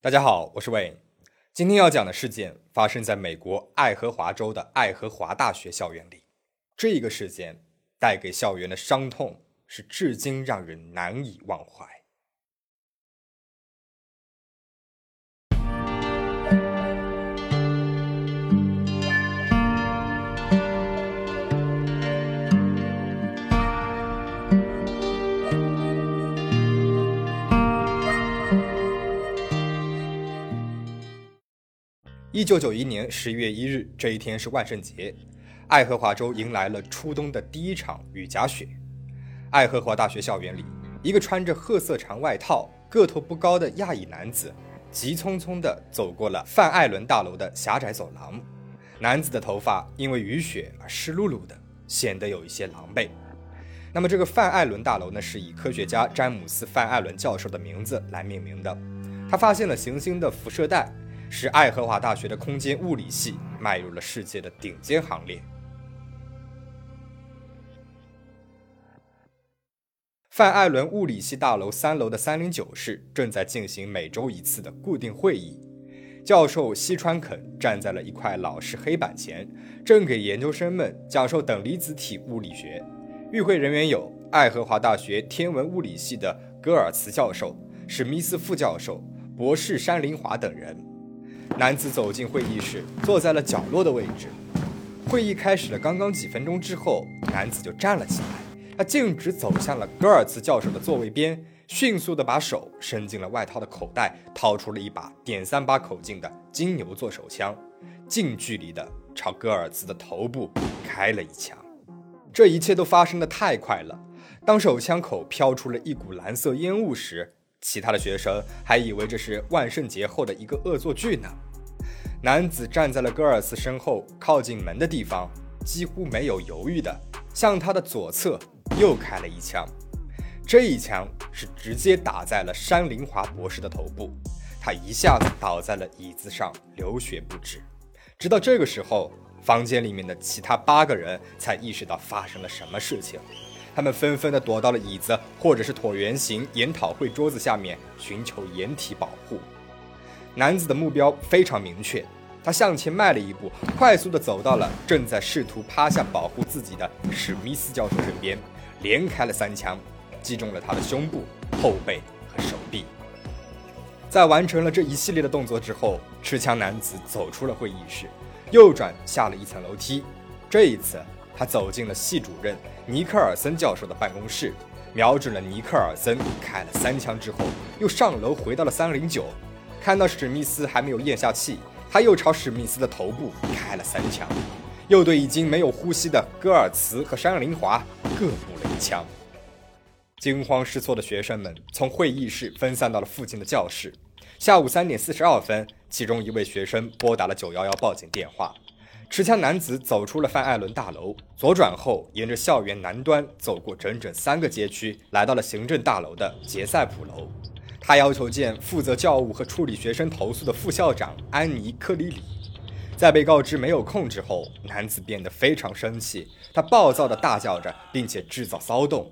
大家好，我是魏。今天要讲的事件发生在美国爱荷华州的爱荷华大学校园里。这个事件带给校园的伤痛是至今让人难以忘怀。一九九一年十一月一日，这一天是万圣节，爱荷华州迎来了初冬的第一场雨夹雪。爱荷华大学校园里，一个穿着褐色长外套、个头不高的亚裔男子，急匆匆地走过了范艾伦大楼的狭窄走廊。男子的头发因为雨雪而湿漉漉的，显得有一些狼狈。那么，这个范艾伦大楼呢，是以科学家詹姆斯·范艾伦教授的名字来命名的。他发现了行星的辐射带。使爱荷华大学的空间物理系迈入了世界的顶尖行列。范艾伦物理系大楼三楼的三零九室正在进行每周一次的固定会议。教授西川肯站在了一块老式黑板前，正给研究生们讲授等离子体物理学。与会人员有爱荷华大学天文物理系的戈尔茨教授、史密斯副教授、博士山林华等人。男子走进会议室，坐在了角落的位置。会议开始了刚刚几分钟之后，男子就站了起来。他径直走向了戈尔茨教授的座位边，迅速地把手伸进了外套的口袋，掏出了一把点三八口径的金牛座手枪，近距离地朝戈尔茨的头部开了一枪。这一切都发生的太快了。当手枪口飘出了一股蓝色烟雾时，其他的学生还以为这是万圣节后的一个恶作剧呢。男子站在了戈尔斯身后，靠近门的地方，几乎没有犹豫的向他的左侧又开了一枪。这一枪是直接打在了山林华博士的头部，他一下子倒在了椅子上，流血不止。直到这个时候，房间里面的其他八个人才意识到发生了什么事情，他们纷纷的躲到了椅子或者是椭圆形研讨会桌子下面，寻求掩体保护。男子的目标非常明确，他向前迈了一步，快速地走到了正在试图趴下保护自己的史密斯教授身边，连开了三枪，击中了他的胸部、后背和手臂。在完成了这一系列的动作之后，持枪男子走出了会议室，右转下了一层楼梯。这一次，他走进了系主任尼克尔森教授的办公室，瞄准了尼克尔森开了三枪之后，又上楼回到了三零九。看到史密斯还没有咽下气，他又朝史密斯的头部开了三枪，又对已经没有呼吸的戈尔茨和山林华各补了一枪。惊慌失措的学生们从会议室分散到了附近的教室。下午三点四十二分，其中一位学生拨打了九幺幺报警电话。持枪男子走出了范艾伦大楼，左转后沿着校园南端走过整整三个街区，来到了行政大楼的杰塞普楼。他要求见负责教务和处理学生投诉的副校长安妮·克里里。在被告知没有空之后，男子变得非常生气，他暴躁地大叫着，并且制造骚动。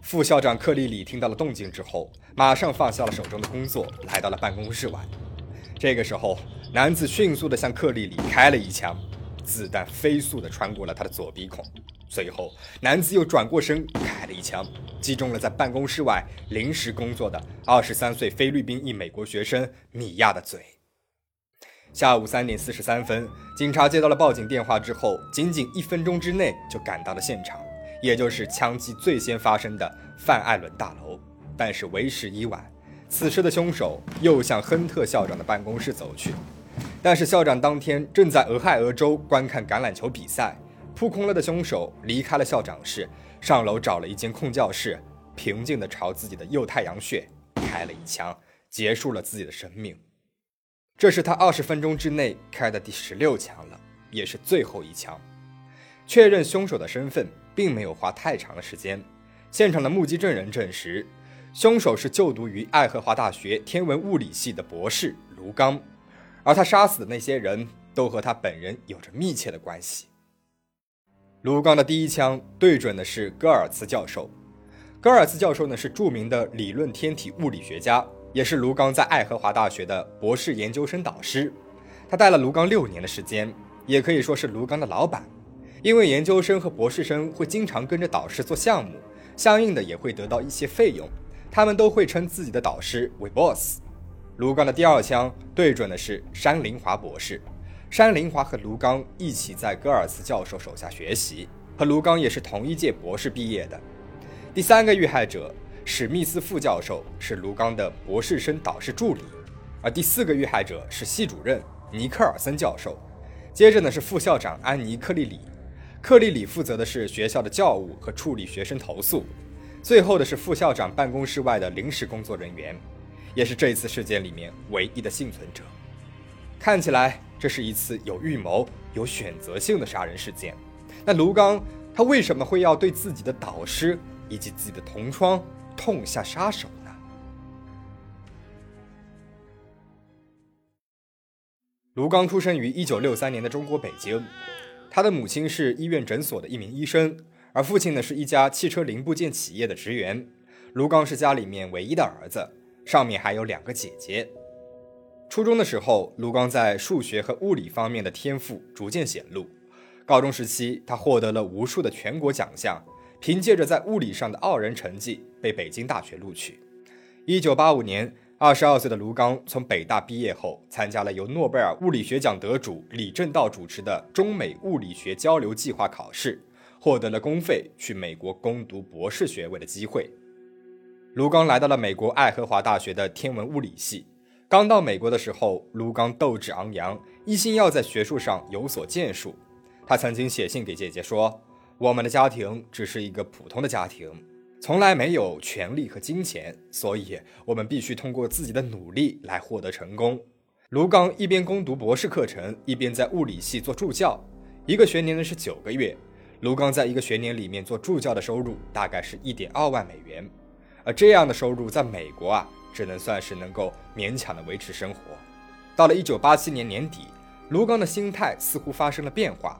副校长克里里听到了动静之后，马上放下了手中的工作，来到了办公室外。这个时候，男子迅速地向克里里开了一枪，子弹飞速地穿过了他的左鼻孔。随后，男子又转过身开了一枪，击中了在办公室外临时工作的二十三岁菲律宾裔美国学生米娅的嘴。下午三点四十三分，警察接到了报警电话之后，仅仅一分钟之内就赶到了现场，也就是枪击最先发生的范艾伦大楼。但是为时已晚，此时的凶手又向亨特校长的办公室走去，但是校长当天正在俄亥俄州观看橄榄球比赛。扑空了的凶手离开了校长室，上楼找了一间空教室，平静地朝自己的右太阳穴开了一枪，结束了自己的生命。这是他二十分钟之内开的第十六枪了，也是最后一枪。确认凶手的身份并没有花太长的时间。现场的目击证人证实，凶手是就读于爱荷华大学天文物理系的博士卢刚，而他杀死的那些人都和他本人有着密切的关系。卢刚的第一枪对准的是戈尔茨教授。戈尔茨教授呢是著名的理论天体物理学家，也是卢刚在爱荷华大学的博士研究生导师。他带了卢刚六年的时间，也可以说是卢刚的老板。因为研究生和博士生会经常跟着导师做项目，相应的也会得到一些费用。他们都会称自己的导师为 boss。卢刚的第二枪对准的是山林华博士。山林华和卢刚一起在戈尔茨教授手下学习，和卢刚也是同一届博士毕业的。第三个遇害者史密斯副教授是卢刚的博士生导师助理，而第四个遇害者是系主任尼克尔森教授。接着呢是副校长安妮克利里，克利里负责的是学校的教务和处理学生投诉。最后的是副校长办公室外的临时工作人员，也是这一次事件里面唯一的幸存者。看起来这是一次有预谋、有选择性的杀人事件。那卢刚他为什么会要对自己的导师以及自己的同窗痛下杀手呢？卢刚出生于一九六三年的中国北京，他的母亲是医院诊所的一名医生，而父亲呢是一家汽车零部件企业的职员。卢刚是家里面唯一的儿子，上面还有两个姐姐。初中的时候，卢刚在数学和物理方面的天赋逐渐显露。高中时期，他获得了无数的全国奖项，凭借着在物理上的傲人成绩，被北京大学录取。一九八五年，二十二岁的卢刚从北大毕业后，参加了由诺贝尔物理学奖得主李政道主持的中美物理学交流计划考试，获得了公费去美国攻读博士学位的机会。卢刚来到了美国爱荷华大学的天文物理系。刚到美国的时候，卢刚斗志昂扬，一心要在学术上有所建树。他曾经写信给姐姐说：“我们的家庭只是一个普通的家庭，从来没有权力和金钱，所以我们必须通过自己的努力来获得成功。”卢刚一边攻读博士课程，一边在物理系做助教，一个学年呢是九个月。卢刚在一个学年里面做助教的收入大概是一点二万美元，而这样的收入在美国啊。只能算是能够勉强的维持生活。到了一九八七年年底，卢刚的心态似乎发生了变化。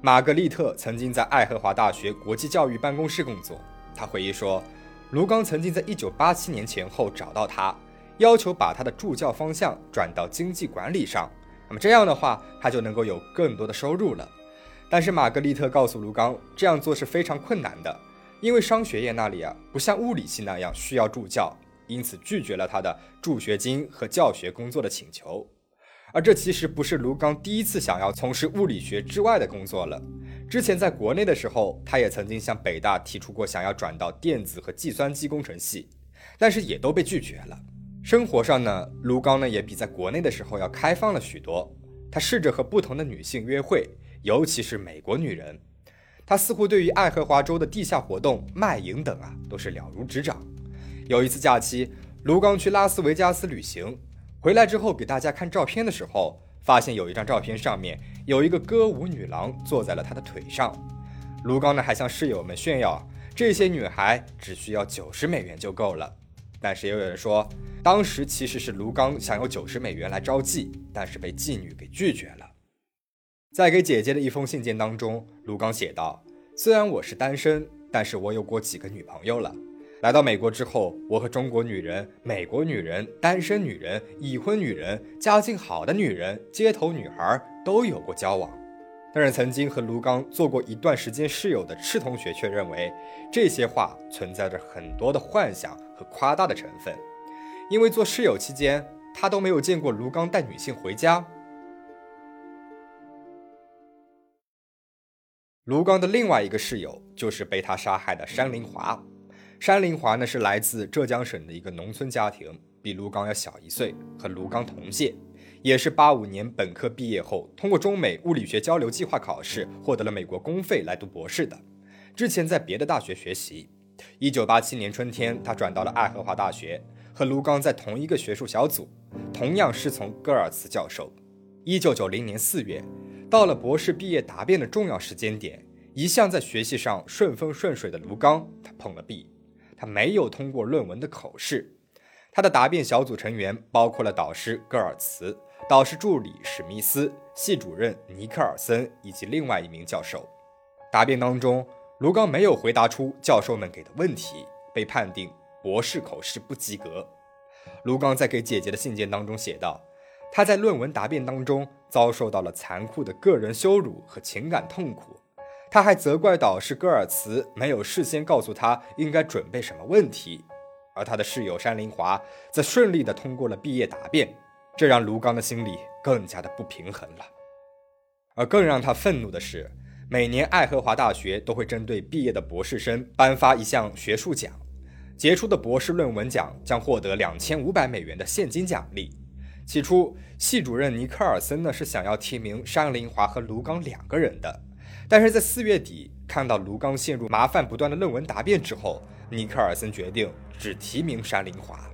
玛格丽特曾经在爱荷华大学国际教育办公室工作，他回忆说，卢刚曾经在一九八七年前后找到他，要求把他的助教方向转到经济管理上。那么这样的话，他就能够有更多的收入了。但是玛格丽特告诉卢刚，这样做是非常困难的，因为商学院那里啊，不像物理系那样需要助教。因此拒绝了他的助学金和教学工作的请求，而这其实不是卢刚第一次想要从事物理学之外的工作了。之前在国内的时候，他也曾经向北大提出过想要转到电子和计算机工程系，但是也都被拒绝了。生活上呢，卢刚呢也比在国内的时候要开放了许多。他试着和不同的女性约会，尤其是美国女人。他似乎对于爱荷华州的地下活动、卖淫等啊，都是了如指掌。有一次假期，卢刚去拉斯维加斯旅行，回来之后给大家看照片的时候，发现有一张照片上面有一个歌舞女郎坐在了他的腿上。卢刚呢还向室友们炫耀，这些女孩只需要九十美元就够了。但是也有人说，当时其实是卢刚想用九十美元来招妓，但是被妓女给拒绝了。在给姐姐的一封信件当中，卢刚写道：“虽然我是单身，但是我有过几个女朋友了。”来到美国之后，我和中国女人、美国女人、单身女人、已婚女人、家境好的女人、街头女孩都有过交往。但是，曾经和卢刚做过一段时间室友的赤同学却认为，这些话存在着很多的幻想和夸大的成分，因为做室友期间，他都没有见过卢刚带女性回家。卢刚的另外一个室友就是被他杀害的山林华。山林华呢是来自浙江省的一个农村家庭，比卢刚要小一岁，和卢刚同届，也是八五年本科毕业后，通过中美物理学交流计划考试，获得了美国公费来读博士的。之前在别的大学学习，一九八七年春天，他转到了爱荷华大学，和卢刚在同一个学术小组，同样师从戈尔茨教授。一九九零年四月，到了博士毕业答辩的重要时间点，一向在学习上顺风顺水的卢刚，他碰了壁。他没有通过论文的口试，他的答辩小组成员包括了导师戈尔茨、导师助理史密斯、系主任尼克尔森以及另外一名教授。答辩当中，卢刚没有回答出教授们给的问题，被判定博士口试不及格。卢刚在给姐姐的信件当中写道：“他在论文答辩当中遭受到了残酷的个人羞辱和情感痛苦。他还责怪导师戈尔茨没有事先告诉他应该准备什么问题，而他的室友山林华则顺利地通过了毕业答辩，这让卢刚的心里更加的不平衡了。而更让他愤怒的是，每年爱荷华大学都会针对毕业的博士生颁发一项学术奖。”杰出的博士论文奖将获得两千五百美元的现金奖励。起初，系主任尼克尔森呢是想要提名山林华和卢刚两个人的，但是在四月底看到卢刚陷入麻烦不断的论文答辩之后，尼克尔森决定只提名山林华。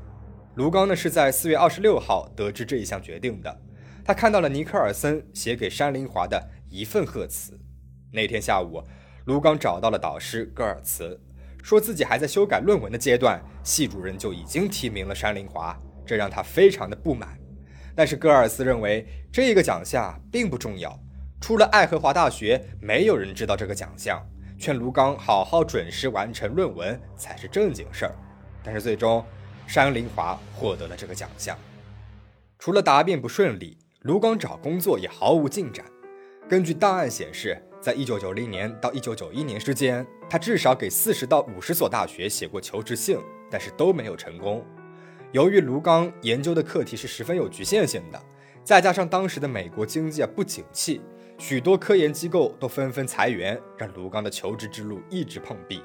卢刚呢是在四月二十六号得知这一项决定的，他看到了尼克尔森写给山林华的一份贺词。那天下午，卢刚找到了导师戈尔茨。说自己还在修改论文的阶段，系主任就已经提名了山林华，这让他非常的不满。但是戈尔斯认为这个奖项并不重要，除了爱荷华大学，没有人知道这个奖项，劝卢刚好好准时完成论文才是正经事儿。但是最终，山林华获得了这个奖项。除了答辩不顺利，卢刚找工作也毫无进展。根据档案显示。在一九九零年到一九九一年之间，他至少给四十到五十所大学写过求职信，但是都没有成功。由于卢刚研究的课题是十分有局限性的，再加上当时的美国经济啊不景气，许多科研机构都纷纷裁员，让卢刚的求职之路一直碰壁。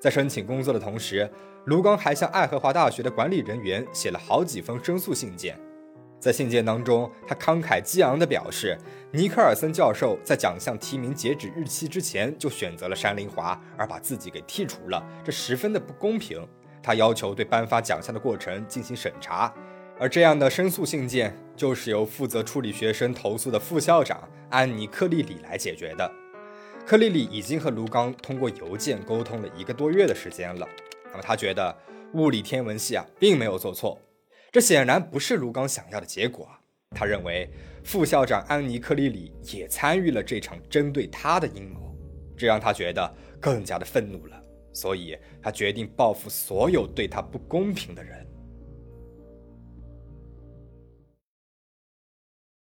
在申请工作的同时，卢刚还向爱荷华大学的管理人员写了好几封申诉信件。在信件当中，他慷慨激昂地表示，尼克尔森教授在奖项提名截止日期之前就选择了山林华，而把自己给剔除了，这十分的不公平。他要求对颁发奖项的过程进行审查，而这样的申诉信件就是由负责处理学生投诉的副校长安妮·克利里来解决的。克利里已经和卢刚通过邮件沟通了一个多月的时间了，那么他觉得物理天文系啊并没有做错。这显然不是卢刚想要的结果。他认为副校长安妮·克里里也参与了这场针对他的阴谋，这让他觉得更加的愤怒了。所以他决定报复所有对他不公平的人。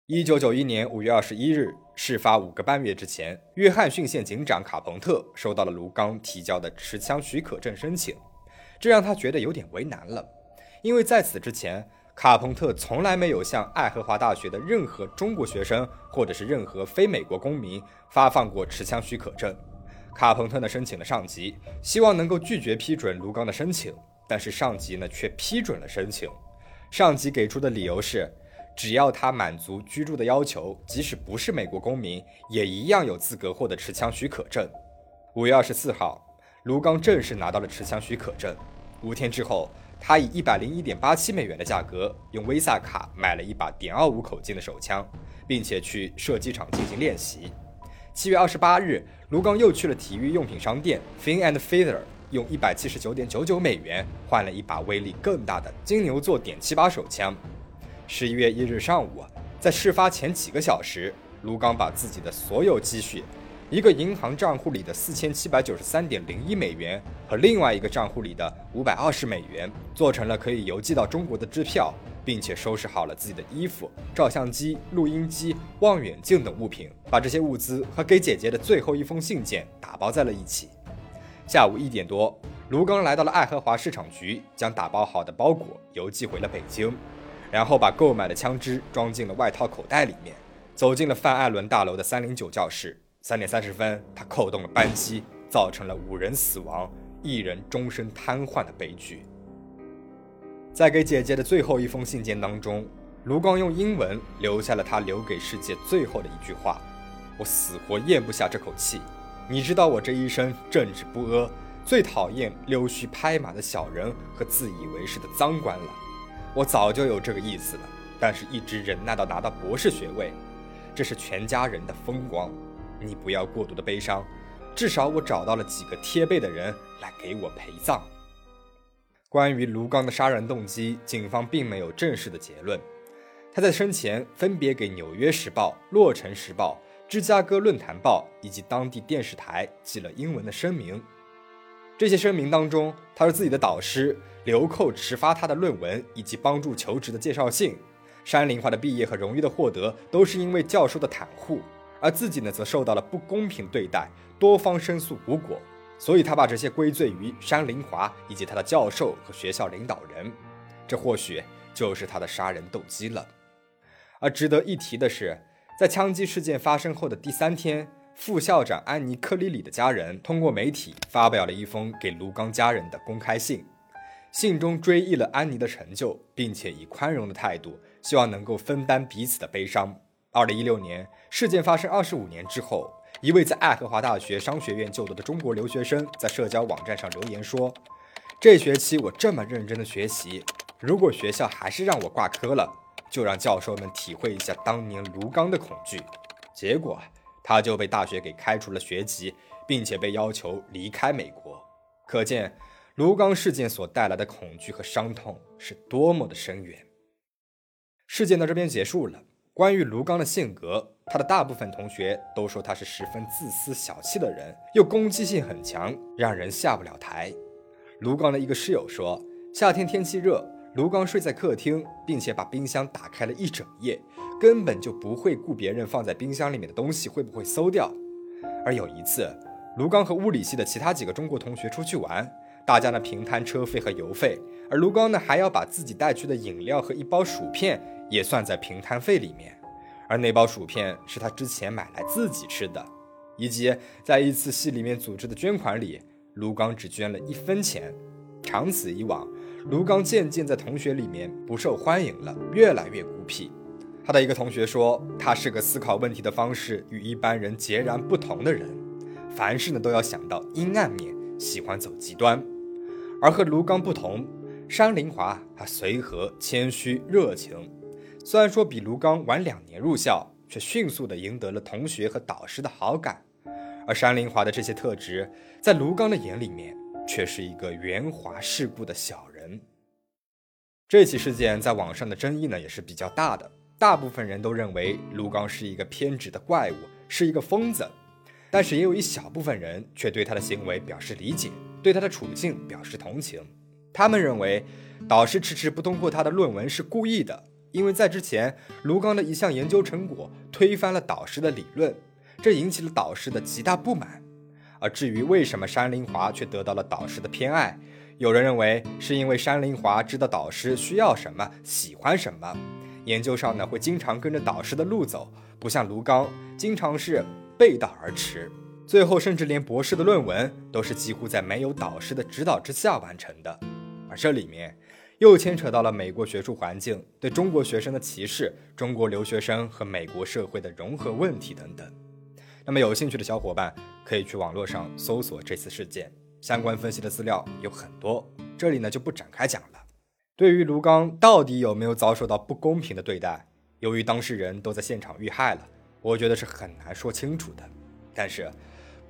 一九九一年五月二十一日，事发五个半月之前，约翰逊县警长卡彭特收到了卢刚提交的持枪许可证申请，这让他觉得有点为难了。因为在此之前，卡彭特从来没有向爱荷华大学的任何中国学生或者是任何非美国公民发放过持枪许可证。卡彭特呢申请了上级，希望能够拒绝批准卢刚的申请，但是上级呢却批准了申请。上级给出的理由是，只要他满足居住的要求，即使不是美国公民，也一样有资格获得持枪许可证。五月二十四号，卢刚正式拿到了持枪许可证。五天之后。他以一百零一点八七美元的价格用 Visa 卡买了一把点二五口径的手枪，并且去射击场进行练习。七月二十八日，卢刚又去了体育用品商店 Fin and Feather，用一百七十九点九九美元换了一把威力更大的金牛座点七八手枪。十一月一日上午，在事发前几个小时，卢刚把自己的所有积蓄。一个银行账户里的四千七百九十三点零一美元和另外一个账户里的五百二十美元做成了可以邮寄到中国的支票，并且收拾好了自己的衣服、照相机、录音机、望远镜等物品，把这些物资和给姐姐的最后一封信件打包在了一起。下午一点多，卢刚来到了爱荷华市场局，将打包好的包裹邮寄回了北京，然后把购买的枪支装进了外套口袋里面，走进了范艾伦大楼的三零九教室。三点三十分，他扣动了扳机，造成了五人死亡、一人终身瘫痪的悲剧。在给姐姐的最后一封信件当中，卢刚用英文留下了他留给世界最后的一句话：“我死活咽不下这口气。你知道我这一生正直不阿，最讨厌溜须拍马的小人和自以为是的脏官了。我早就有这个意思了，但是一直忍耐到拿到博士学位，这是全家人的风光。”你不要过度的悲伤，至少我找到了几个贴背的人来给我陪葬。关于卢刚的杀人动机，警方并没有正式的结论。他在生前分别给《纽约时报》《洛城时报》芝加哥论坛报以及当地电视台寄了英文的声明。这些声明当中，他说自己的导师流寇迟发他的论文以及帮助求职的介绍信。山林华的毕业和荣誉的获得都是因为教授的袒护，而自己呢则受到了不公平对待，多方申诉无果。所以他把这些归罪于山林华以及他的教授和学校领导人。这或许就是他的杀人动机了。而值得一提的是。在枪击事件发生后的第三天，副校长安妮·克里里的家人通过媒体发表了一封给卢刚家人的公开信，信中追忆了安妮的成就，并且以宽容的态度，希望能够分担彼此的悲伤。二零一六年事件发生二十五年之后，一位在爱荷华大学商学院就读的中国留学生在社交网站上留言说：“这学期我这么认真的学习，如果学校还是让我挂科了。”就让教授们体会一下当年卢刚的恐惧，结果他就被大学给开除了学籍，并且被要求离开美国。可见卢刚事件所带来的恐惧和伤痛是多么的深远。事件到这边结束了。关于卢刚的性格，他的大部分同学都说他是十分自私小气的人，又攻击性很强，让人下不了台。卢刚的一个室友说，夏天天气热。卢刚睡在客厅，并且把冰箱打开了一整夜，根本就不会顾别人放在冰箱里面的东西会不会馊掉。而有一次，卢刚和物理系的其他几个中国同学出去玩，大家呢平摊车费和油费，而卢刚呢还要把自己带去的饮料和一包薯片也算在平摊费里面。而那包薯片是他之前买来自己吃的，以及在一次系里面组织的捐款里，卢刚只捐了一分钱。长此以往。卢刚渐渐在同学里面不受欢迎了，越来越孤僻。他的一个同学说，他是个思考问题的方式与一般人截然不同的人，凡事呢都要想到阴暗面，喜欢走极端。而和卢刚不同，山林华他随和、谦虚、热情。虽然说比卢刚晚两年入校，却迅速的赢得了同学和导师的好感。而山林华的这些特质，在卢刚的眼里面，却是一个圆滑世故的小人。这起事件在网上的争议呢也是比较大的，大部分人都认为卢刚是一个偏执的怪物，是一个疯子，但是也有一小部分人却对他的行为表示理解，对他的处境表示同情。他们认为导师迟迟不通过他的论文是故意的，因为在之前卢刚的一项研究成果推翻了导师的理论，这引起了导师的极大不满。而至于为什么山林华却得到了导师的偏爱？有人认为是因为山林华知道导师需要什么，喜欢什么，研究上呢会经常跟着导师的路走，不像卢刚经常是背道而驰，最后甚至连博士的论文都是几乎在没有导师的指导之下完成的。而这里面又牵扯到了美国学术环境对中国学生的歧视、中国留学生和美国社会的融合问题等等。那么有兴趣的小伙伴可以去网络上搜索这次事件。相关分析的资料有很多，这里呢就不展开讲了。对于卢刚到底有没有遭受到不公平的对待，由于当事人都在现场遇害了，我觉得是很难说清楚的。但是，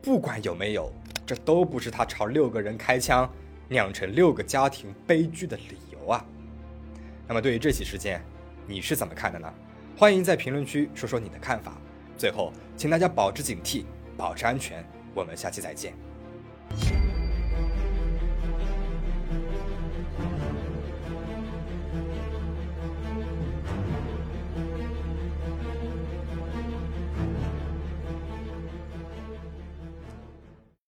不管有没有，这都不是他朝六个人开枪，酿成六个家庭悲剧的理由啊。那么，对于这起事件，你是怎么看的呢？欢迎在评论区说说你的看法。最后，请大家保持警惕，保持安全。我们下期再见。